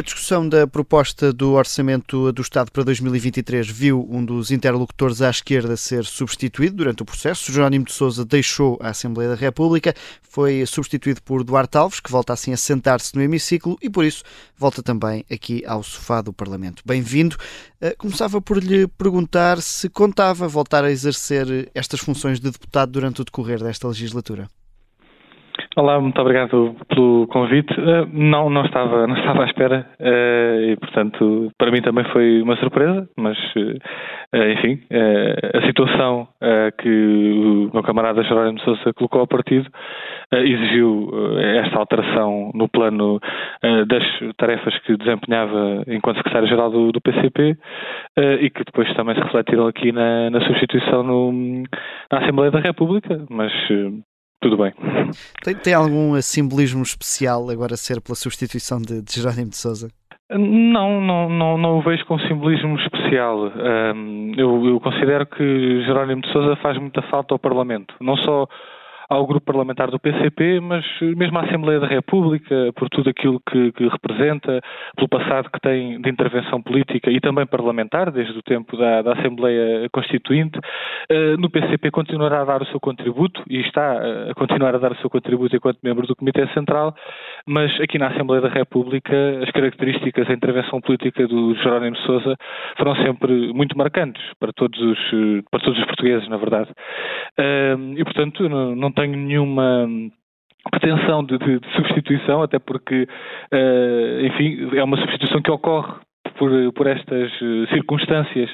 A discussão da proposta do Orçamento do Estado para 2023 viu um dos interlocutores à esquerda ser substituído durante o processo. Jerónimo de Sousa deixou a Assembleia da República, foi substituído por Duarte Alves, que volta assim a sentar-se no hemiciclo e, por isso, volta também aqui ao sofá do Parlamento. Bem-vindo. Eh, começava por lhe perguntar se contava voltar a exercer estas funções de deputado durante o decorrer desta legislatura. Olá, muito obrigado pelo convite. Uh, não, não estava, não estava à espera uh, e, portanto, para mim também foi uma surpresa, mas, uh, enfim, a situação que o meu camarada Jerónimo Sousa colocou ao partido exigiu esta alteração no plano das tarefas que desempenhava enquanto secretário-geral do, do, PCP e que depois também se refletiram aqui na, na substituição no, na Assembleia da República, mas tudo bem. Tem, tem, algum simbolismo especial agora ser pela substituição de, de Jerónimo de Souza? Não, não, não, não o vejo com simbolismo especial. Um, eu, eu, considero que Jerónimo de Souza faz muita falta ao Parlamento. Não só ao grupo parlamentar do PCP, mas mesmo à Assembleia da República, por tudo aquilo que, que, representa, pelo passado que tem de intervenção política e também parlamentar, desde o tempo da, da Assembleia Constituinte. Uh, no PCP continuará a dar o seu contributo e está a continuar a dar o seu contributo enquanto membro do Comitê Central, mas aqui na Assembleia da República as características da intervenção política do Jerónimo Sousa foram sempre muito marcantes para todos os, para todos os portugueses, na verdade. E, portanto, não, não tenho nenhuma pretensão de, de, de substituição, até porque, uh, enfim, é uma substituição que ocorre por, por estas eh, circunstâncias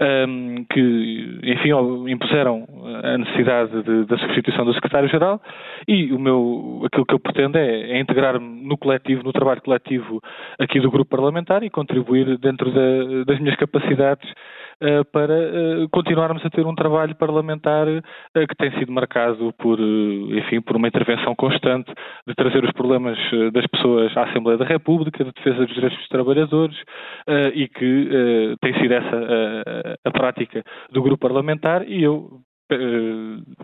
um, ehm, que, enfim, impuseram a necessidade de, da substituição do secretário-geral e o meu, aquilo que eu pretendo é, é integrar-me no coletivo, no trabalho coletivo aqui do grupo parlamentar e contribuir dentro da, das minhas capacidades para uh, continuarmos a ter um trabalho parlamentar uh, que tem sido marcado por, enfim, por uma intervenção constante de trazer os problemas das pessoas à Assembleia da República, de defesa dos direitos dos trabalhadores, e que tem sido essa uh, a prática do grupo parlamentar e eu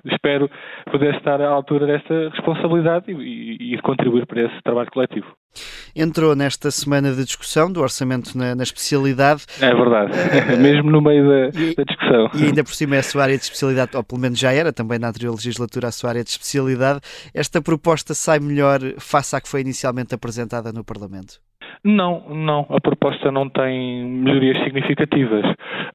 espero poder estar à altura desta responsabilidade e, e, contribuir para esse trabalho coletivo. Entrou nesta semana de discussão do orçamento na, na especialidade. É verdade, mesmo no meio da, e, da, discussão. E ainda por cima é a sua área de especialidade, ou pelo menos já era, também na anterior legislatura, a sua área de especialidade. Esta proposta sai melhor face à que foi inicialmente apresentada no Parlamento? Não, não. A proposta não tem melhorias significativas.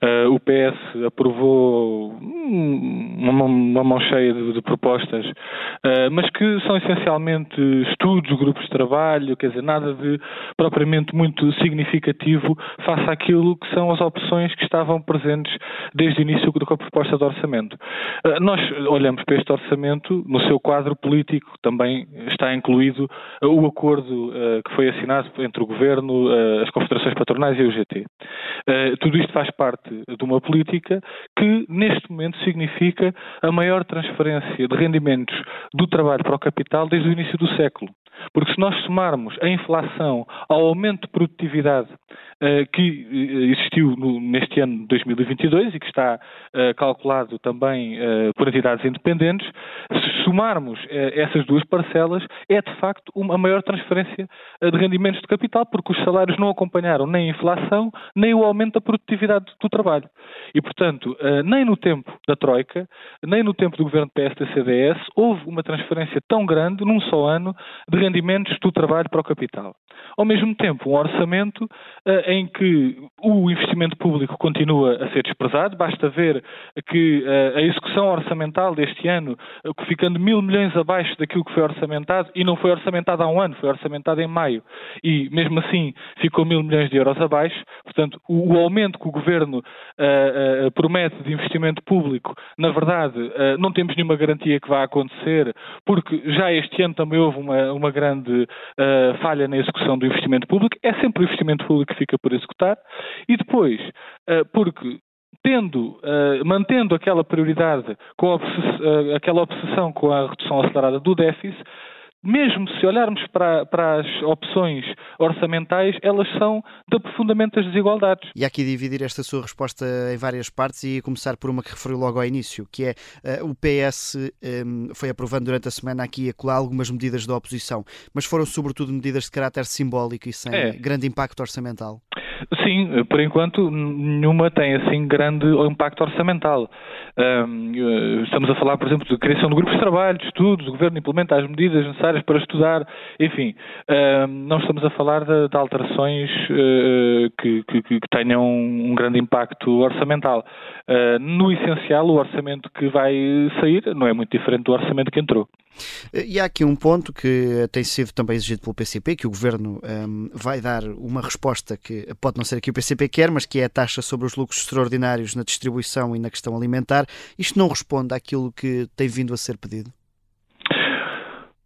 Uh, o PS aprovou uma, uma mão cheia de, de propostas, uh, mas que são essencialmente estudos, grupos de trabalho, quer dizer, nada de propriamente muito significativo face àquilo que são as opções que estavam presentes desde o início com a proposta de orçamento. Uh, nós olhamos para este orçamento, no seu quadro político também está incluído o acordo que foi assinado entre o Governo, eh, as confederações patronais e o GT. Eh, tudo isto faz parte de uma política que, neste momento, significa a maior transferência de rendimentos do trabalho para o capital desde o início do século. Porque se nós somarmos a inflação ao aumento de produtividade uh, que eh, existiu no, neste ano de 2022 e que está uh, calculado também uh, por entidades independentes, se somarmos essas duas parcelas, é de facto uma maior transferência de rendimentos de capital, porque os salários não acompanharam nem a inflação, nem o aumento da produtividade do trabalho. E, portanto, nem no tempo da Troika, nem no tempo do governo PSD-CDS, houve uma transferência tão grande, num só ano, de rendimentos do trabalho para o capital. Ao mesmo tempo, um orçamento uh, em que o investimento público continua a ser desprezado, basta ver que uh, a execução orçamental deste ano, uh, ficando mil milhões abaixo daquilo que foi orçamentado, e não foi orçamentado há um ano, foi orçamentado em maio, e mesmo assim ficou mil milhões de euros abaixo, portanto, o, o aumento que o Governo promete de investimento público, na verdade, não temos nenhuma garantia que vá acontecer, porque já este ano também houve uma, uma grande falha na execução do investimento público, é sempre o investimento público que fica por executar, e depois, uh, porque tendo, uh, mantendo aquela prioridade, com obsess aquela obsessão com a redução acelerada do déficit, mesmo se olharmos para, para, as opções orçamentais, elas são de aprofundamento das desigualdades. E há aqui dividir esta sua resposta em várias partes e começar por uma que referiu logo ao início, que é uh, o PS um, foi aprovando durante a semana aqui e acolá algumas medidas da oposição, mas foram sobretudo medidas de caráter simbólico e sem é. grande impacto orçamental. Sim, por enquanto nenhuma tem assim grande impacto orçamental. Um, estamos a falar, por exemplo, de criação de grupos de trabalho, de estudos, o Governo implementa as medidas necessárias para estudar, enfim, não estamos a falar de, de alterações uh, que, que, que, tenham um grande impacto orçamental. Uh, no essencial, o orçamento que vai sair não é muito diferente do orçamento que entrou. E há aqui um ponto que tem sido também exigido pelo PCP, que o Governo um, vai dar uma resposta que pode não ser aqui o PCP quer, mas que é a taxa sobre os lucros extraordinários na distribuição e na questão alimentar. Isto não responde àquilo que tem vindo a ser pedido?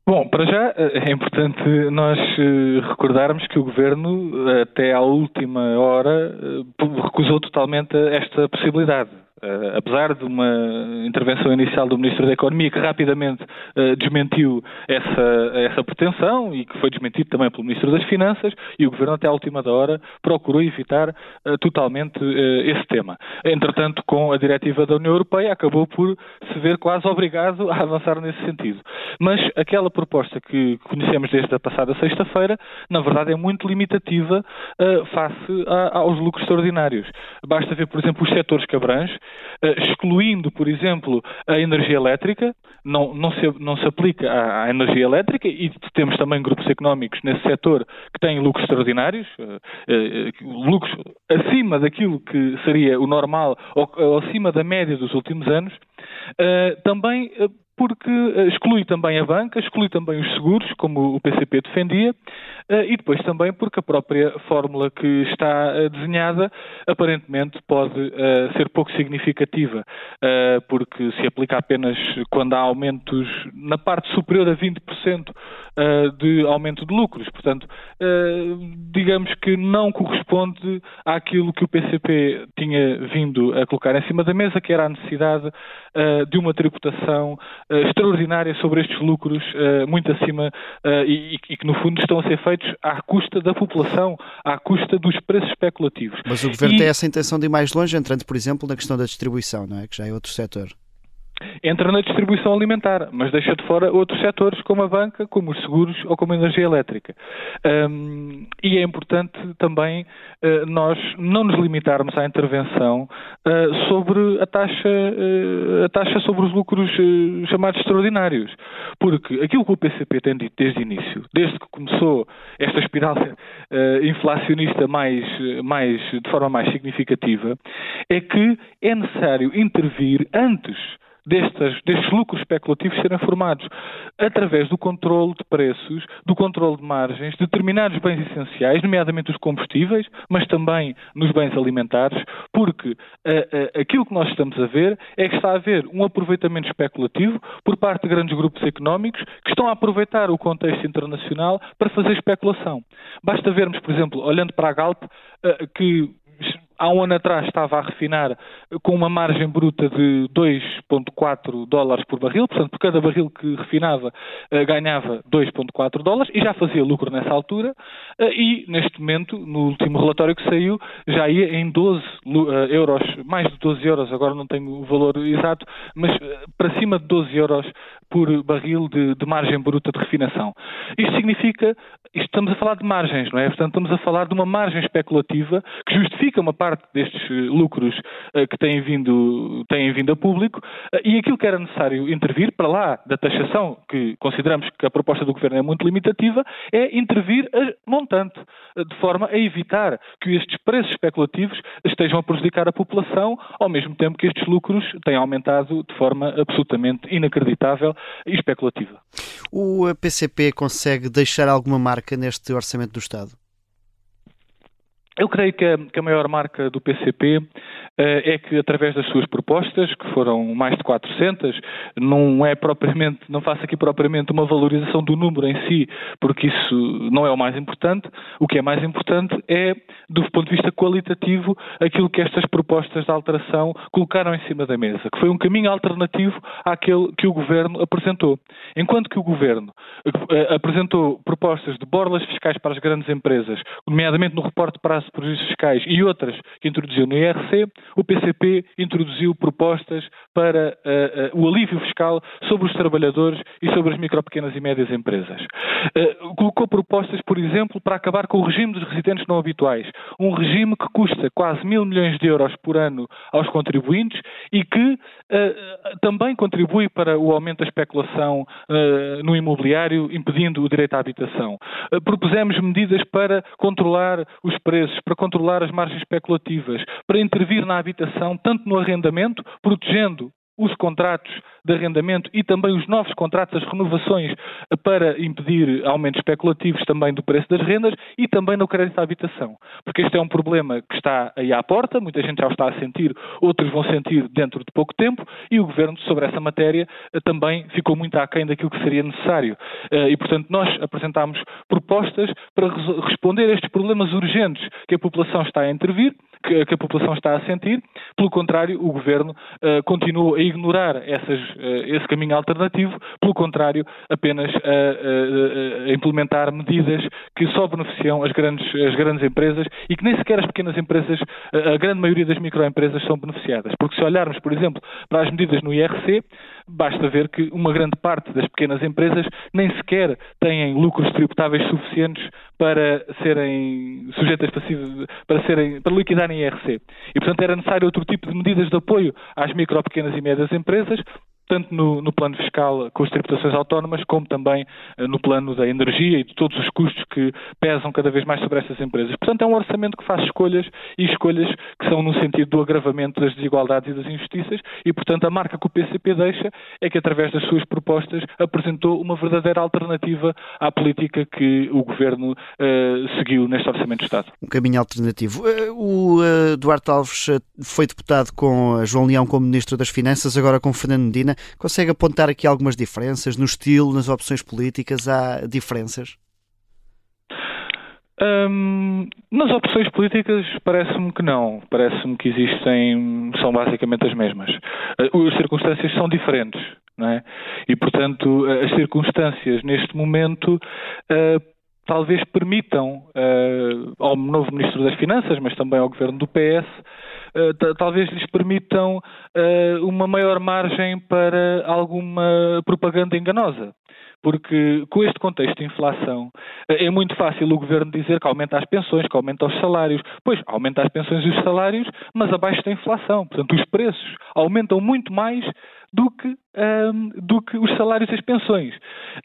Bom, para já eh, é importante nós eh, recordarmos que o Governo, até à última hora, eh, recusou totalmente esta possibilidade. Uh, apesar de uma intervenção inicial do Ministro da Economia que rapidamente uh, desmentiu essa, essa pretensão e que foi desmentido também pelo Ministro das Finanças e o Governo até à última hora procurou evitar uh, totalmente esse tema. Entretanto, com a diretiva da União Europeia acabou por se ver quase obrigado a avançar nesse sentido. Mas aquela proposta que conhecemos desde a passada sexta-feira, na verdade é muito limitativa face a, aos lucros extraordinários. Basta ver, por exemplo, os setores que abrange, excluindo, por exemplo, a energia elétrica, não, não, se, não se aplica à, à, energia elétrica e temos também grupos económicos nesse setor que têm lucros extraordinários, uh, uh, lucros acima daquilo que seria o normal ou, ou acima da média dos últimos anos. Também porque exclui também a banca, exclui também os seguros, como o PCP defendia, e depois também porque a própria fórmula que está desenhada aparentemente pode ser pouco significativa, porque se aplica apenas quando há aumentos na parte superior a 20% de aumento de lucros. Portanto, digamos que não corresponde àquilo que o PCP tinha vindo a colocar em cima da mesa, que era a necessidade de uma tributação extraordinária sobre estes lucros uh, muito acima uh, e, e, que, no fundo, estão a ser feitos à custa da população, à custa dos preços especulativos. Mas o Governo e... tem essa intenção de ir mais longe, entrando, por exemplo, na questão da distribuição, não é? Que já é outro setor entra na distribuição alimentar, mas deixa de fora outros setores como a banca, como os seguros ou como a energia elétrica. Um, e é importante também uh, nós não nos limitarmos à intervenção uh, sobre a taxa, uh, a taxa sobre os lucros chamados extraordinários. Porque aquilo que o PCP tem dito desde o início, desde que começou esta espiral inflacionista mais, mais, de forma mais significativa, é que é necessário intervir antes destes, destes lucros especulativos serem formados através do controle de preços, do controle de margens, de determinados bens essenciais, nomeadamente os combustíveis, mas também nos bens alimentares, porque uh, uh, aquilo que nós estamos a ver é que está a haver um aproveitamento especulativo por parte de grandes grupos económicos que estão a aproveitar o contexto internacional para fazer especulação. Basta vermos, por exemplo, olhando para a Galp, uh, que há um ano atrás estava a refinar com uma margem bruta de 2,4 dólares por barril, portanto, por cada barril que refinava eh, ganhava 2,4 dólares e já fazia lucro nessa altura. Eh, e neste momento, no último relatório que saiu, já ia em 12 eh, euros, mais de 12 euros, agora não tenho o valor exato, mas para cima de 12 euros por barril de, de margem bruta de refinação. Isto significa, isto estamos a falar de margens, não é? Portanto, estamos a falar de uma margem especulativa que justifica uma parte destes eh, lucros uh, que têm vindo, têm vindo a público uh, e aquilo que era necessário intervir, para lá da taxação, que consideramos que a proposta do Governo é muito limitativa, é intervir a montante, de forma a evitar que estes preços especulativos estejam a prejudicar a população, ao mesmo tempo que estes lucros têm aumentado de forma absolutamente inacreditável e especulativa. O PCP consegue deixar alguma marca neste orçamento do Estado? Eu creio que a, que a, maior marca do PCP eh, é que, através das suas propostas, que foram mais de 400, não é propriamente, não faço aqui propriamente uma valorização do número em si, porque isso não é o mais importante. O que é mais importante é, do ponto de vista qualitativo, aquilo que estas propostas de alteração colocaram em cima da mesa, que foi um caminho alternativo àquele que o Governo apresentou. Enquanto que o Governo eh, apresentou propostas de borlas fiscais para as grandes empresas, nomeadamente no reporte para as prejuízos fiscais e outras que introduziu no IRC, o PCP introduziu propostas para uh, uh, o alívio fiscal sobre os trabalhadores e sobre as micro, pequenas e médias empresas. Uh, colocou propostas, por exemplo, para acabar com o regime dos residentes não habituais, um regime que custa quase mil milhões de euros por ano aos contribuintes e que também contribui para o aumento da especulação no imobiliário, impedindo o direito à habitação. propusemos medidas para controlar os preços, para controlar as margens especulativas, para intervir na habitação, tanto no arrendamento, protegendo os contratos de arrendamento e também os novos contratos, as renovações para impedir aumentos especulativos também do preço das rendas e também no crédito à habitação. Porque este é um problema que está aí à porta, muita gente já o está a sentir, outros vão sentir dentro de pouco tempo e o Governo sobre essa matéria também ficou muito aquém daquilo que seria necessário. Eh, e, portanto, nós apresentámos propostas para responder a estes problemas urgentes que a população está a intervir que, que, a população está a sentir. Pelo contrário, o governo uh, continua a ignorar essas, uh, esse caminho alternativo, pelo contrário, apenas a, a, implementar medidas que só beneficiam as grandes, as grandes empresas e que nem sequer as pequenas empresas, a grande maioria das microempresas são beneficiadas. Porque se olharmos, por exemplo, para as medidas no IRC, basta ver que uma grande parte das pequenas empresas nem sequer têm lucros tributáveis suficientes para serem sujeitas para serem para liquidarem IRC. E portanto era necessário outro tipo de medidas de apoio às micro, pequenas e médias empresas tanto no, no, plano fiscal com as tributações autónomas, como também uh, no plano da energia e de todos os custos que pesam cada vez mais sobre essas empresas. Portanto, é um orçamento que faz escolhas e escolhas que são no sentido do agravamento das desigualdades e das injustiças e, portanto, a marca que o PCP deixa é que, através das suas propostas, apresentou uma verdadeira alternativa à política que o Governo uh, seguiu neste Orçamento de Estado. Um caminho alternativo. Uh, o Duarte Alves foi deputado com João Leão como Ministro das Finanças, agora com Fernando Medina. Consegue apontar aqui algumas diferenças no estilo, nas opções políticas? Há diferenças? Hum, nas opções políticas parece-me que não. Parece-me que existem, são basicamente as mesmas. As circunstâncias são diferentes, é? E, portanto, as circunstâncias neste momento uh, talvez permitam uh, ao novo Ministro das Finanças, mas também ao Governo do PS, uh, talvez lhes permitam uh, uma maior margem para alguma propaganda enganosa. Porque com este contexto de inflação é muito fácil o governo dizer que aumenta as pensões, que aumenta os salários. Pois, aumenta as pensões e os salários, mas abaixo da inflação. Portanto, os preços aumentam muito mais do que, um, do que os salários e as pensões.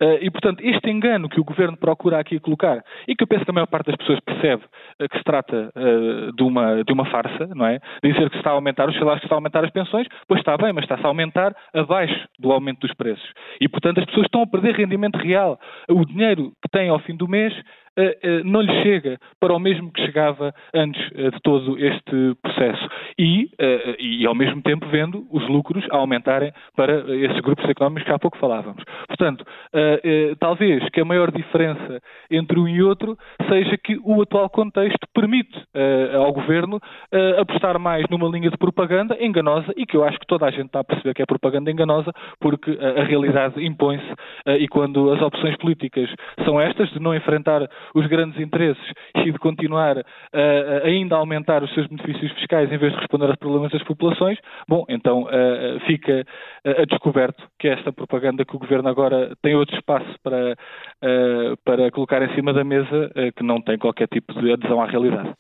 Uh, e, portanto, este engano que o Governo procura aqui colocar, e que eu penso que a maior parte das pessoas percebe uh, que se trata uh, de, uma, de uma farsa, não é? Dizer que se está a aumentar os salários, que se está a aumentar as pensões, pois está bem, mas está-se a aumentar abaixo do aumento dos preços. E, portanto, as pessoas estão a perder rendimento real. O dinheiro que têm ao fim do mês não lhe chega para o mesmo que chegava antes eh, de todo este processo. E, e, ao mesmo tempo, vendo os lucros aumentarem para esses grupos económicos que há pouco falávamos. Portanto, talvez que a maior diferença entre um e outro seja que o atual contexto permite ao governo apostar mais numa linha de propaganda enganosa e que eu acho que toda a gente está a perceber que é propaganda enganosa porque a realidade impõe-se e quando as opções políticas são estas, de não enfrentar os grandes interesses e de continuar a ainda aumentar os seus benefícios fiscais em vez de responder aos problemas das populações, bom, então fica a descoberto que esta propaganda que o Governo agora tem outro espaço para, para colocar em cima da mesa que não tem qualquer tipo de adesão à realidade.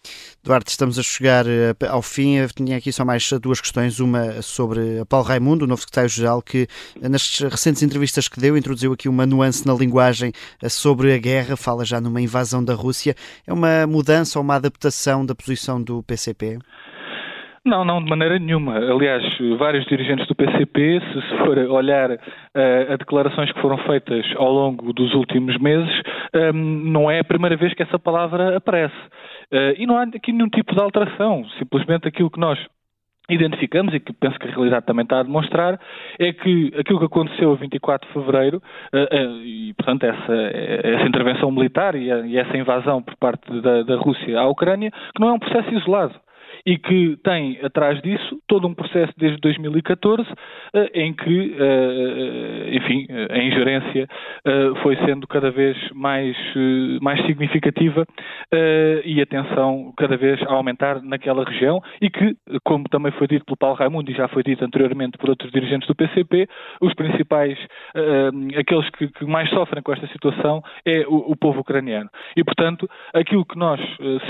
Duarte, estamos a chegar ao fim. Eu tinha aqui só mais duas questões. Uma sobre Paulo Raimundo, o novo secretário-geral, que nas recentes entrevistas que deu introduziu aqui uma nuance na linguagem sobre a guerra, fala já numa invasão da Rússia. É uma mudança ou uma adaptação da posição do PCP? Não, não, de maneira nenhuma. Aliás, vários dirigentes do PCP, se for olhar uh, a declarações que foram feitas ao longo dos últimos meses, um, ehm, não é a primeira vez que essa palavra aparece. Uh, e não há aqui nenhum tipo de alteração. Simplesmente aquilo que nós identificamos e que penso que a realidade também está a demonstrar é que aquilo que aconteceu a 24 de fevereiro uh, uh, e portanto essa, essa intervenção militar e, e, essa invasão por parte da, da Rússia à Ucrânia que não é um processo isolado e que tem atrás disso todo um processo desde 2014 eh, em que, eh, enfim, a ingerência eh, foi sendo cada vez mais, mais significativa e a tensão cada vez a aumentar naquela região e que, como também foi dito pelo Paulo Raimundo e já foi dito anteriormente por outros dirigentes do PCP, os principais, aqueles que, mais sofrem com esta situação é o povo ucraniano. E, portanto, aquilo que nós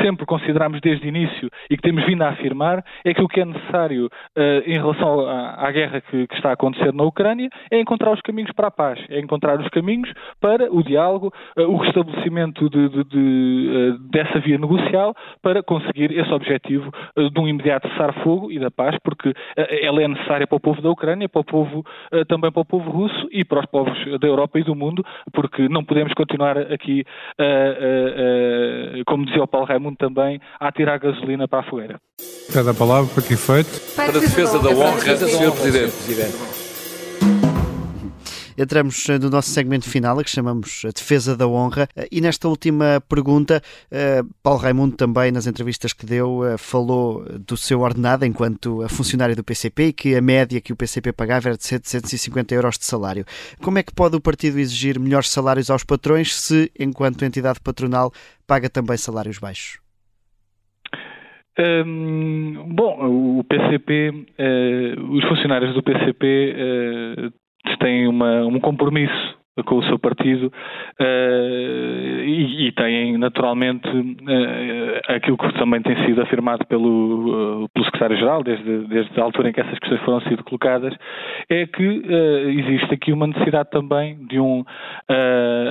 sempre consideramos desde o início e que temos vindo a afirmar é que o que é necessário uh, em relação à, guerra que, está a acontecer na Ucrânia é encontrar os caminhos para a paz, é encontrar os caminhos para o diálogo, uh, o restabelecimento de, de, de, uh, dessa via negocial para conseguir esse objetivo de um imediato cessar-fogo e da paz, porque ela é necessária para o povo da Ucrânia, para o povo, também para o povo russo e para os povos da Europa e do mundo, porque não podemos continuar aqui, como dizia o Paulo Raimundo também, a tirar gasolina para a fogueira. Cada palavra para que efeito? Para a defesa da honra, Sr. Presidente. Entramos no nosso segmento final, que chamamos a Defesa da Honra. E nesta última pergunta, eh, Paulo Raimundo também, nas entrevistas que deu, eh, falou do seu ordenado enquanto funcionário do PCP e que a média que o PCP pagava era de 750 euros de salário. Como é que pode o partido exigir melhores salários aos patrões se, enquanto entidade patronal, paga também salários baixos? Hum, bom, o PCP, eh, os funcionários do PCP eh, têm uma, um compromisso com o seu partido uh, e, e, têm naturalmente uh, aquilo que também tem sido afirmado pelo, uh, pelo secretário-geral desde, desde a altura em que essas questões foram sido colocadas é que existe aqui uma necessidade também de um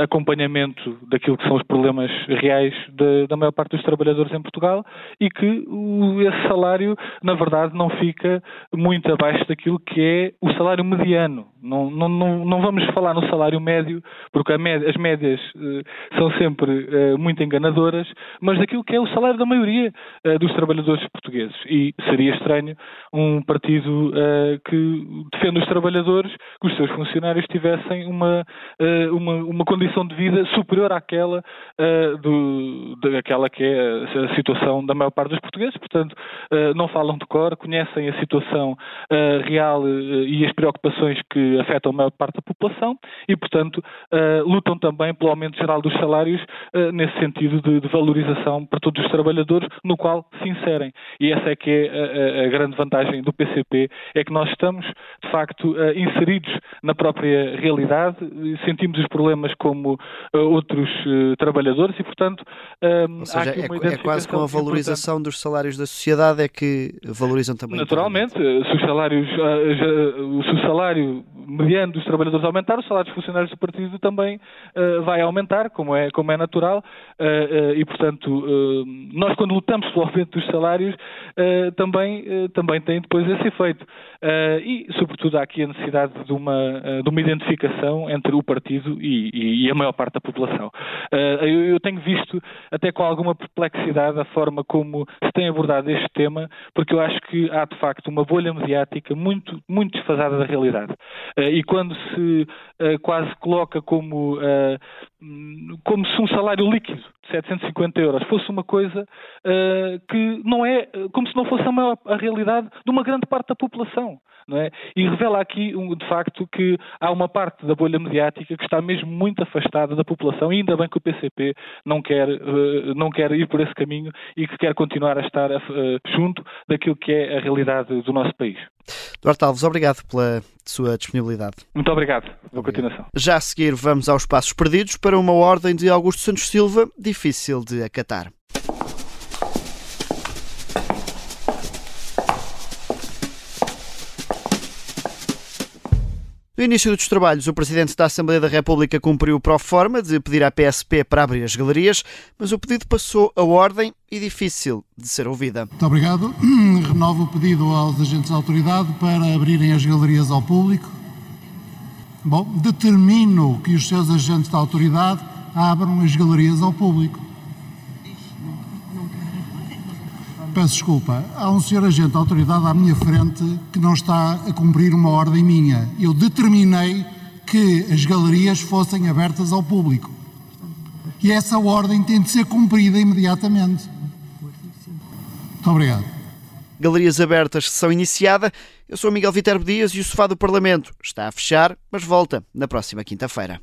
acompanhamento daquilo que são os problemas reais de, da maior parte dos trabalhadores em Portugal e que o, esse salário na verdade não fica muito abaixo daquilo que é o salário mediano. Não, não, não, não vamos falar no salário médio médio, porque média, as médias uh, são sempre uh, muito enganadoras, mas daquilo que é o salário da maioria uh, dos trabalhadores portugueses. E seria estranho um partido que defende os trabalhadores que os seus funcionários tivessem uma, uma, uma condição de vida superior àquela do, daquela que é a situação da maior parte dos portugueses. Portanto, não falam de cor, conhecem a situação real e as preocupações que afetam a maior parte da população e, portanto, portanto, uh, lutam também pelo aumento geral dos salários uh, nesse sentido de, de, valorização para todos os trabalhadores, no qual se inserem. E essa é que é a, a grande vantagem do PCP, é que nós estamos, de facto, uh, inseridos na própria realidade, sentimos os problemas como outros trabalhadores e, portanto, Ou seja, é, é, quase com a valorização dos salários da sociedade é que valorizam também. Naturalmente, se os salários, se o salário mediano dos trabalhadores aumentar, os salários funcionários do partido também uh, vai aumentar, como é, como é natural, uh, e portanto nós quando lutamos pelo aumento dos salários também, também tem depois esse efeito. e sobretudo há aqui a necessidade de uma, de uma identificação entre o partido e, e a maior parte da população. Eu, eu, tenho visto até com alguma perplexidade a forma como se tem abordado este tema, porque eu acho que há de facto uma bolha mediática muito, muito desfasada da realidade. E quando se quase coloca como, uh, como se um salário líquido de 750 euros fosse uma coisa uh, que não é, como se não fosse a, maior, a realidade de uma grande parte da população. Não é? E revela aqui, de facto, que há uma parte da bolha mediática que está mesmo muito afastada da população e ainda bem que o PCP não quer, uh, não quer ir por esse caminho e que quer continuar a estar uh, junto daquilo que é a realidade do nosso país. Duarte Alves, obrigado pela sua disponibilidade. Muito obrigado. Boa continuação. Já a seguir vamos aos passos perdidos para uma ordem de Augusto Santos Silva difícil de acatar. No início dos trabalhos, o Presidente da Assembleia da República cumpriu pro forma de pedir à PSP para abrir as galerias, mas o pedido passou a ordem e difícil de ser ouvida. Muito obrigado. Renovo o pedido aos agentes da autoridade para abrirem as galerias ao público. Bom, determino que os seus agentes da autoridade abram as galerias ao público. Peço desculpa, há um senhor agente da autoridade à minha frente que não está a cumprir uma ordem minha. Eu determinei que as galerias fossem abertas ao público. E essa ordem tem de ser cumprida imediatamente. Muito obrigado. Galerias abertas, sessão iniciada. Eu sou Miguel Viterbo Dias e o sofá do Parlamento está a fechar, mas volta na próxima quinta-feira.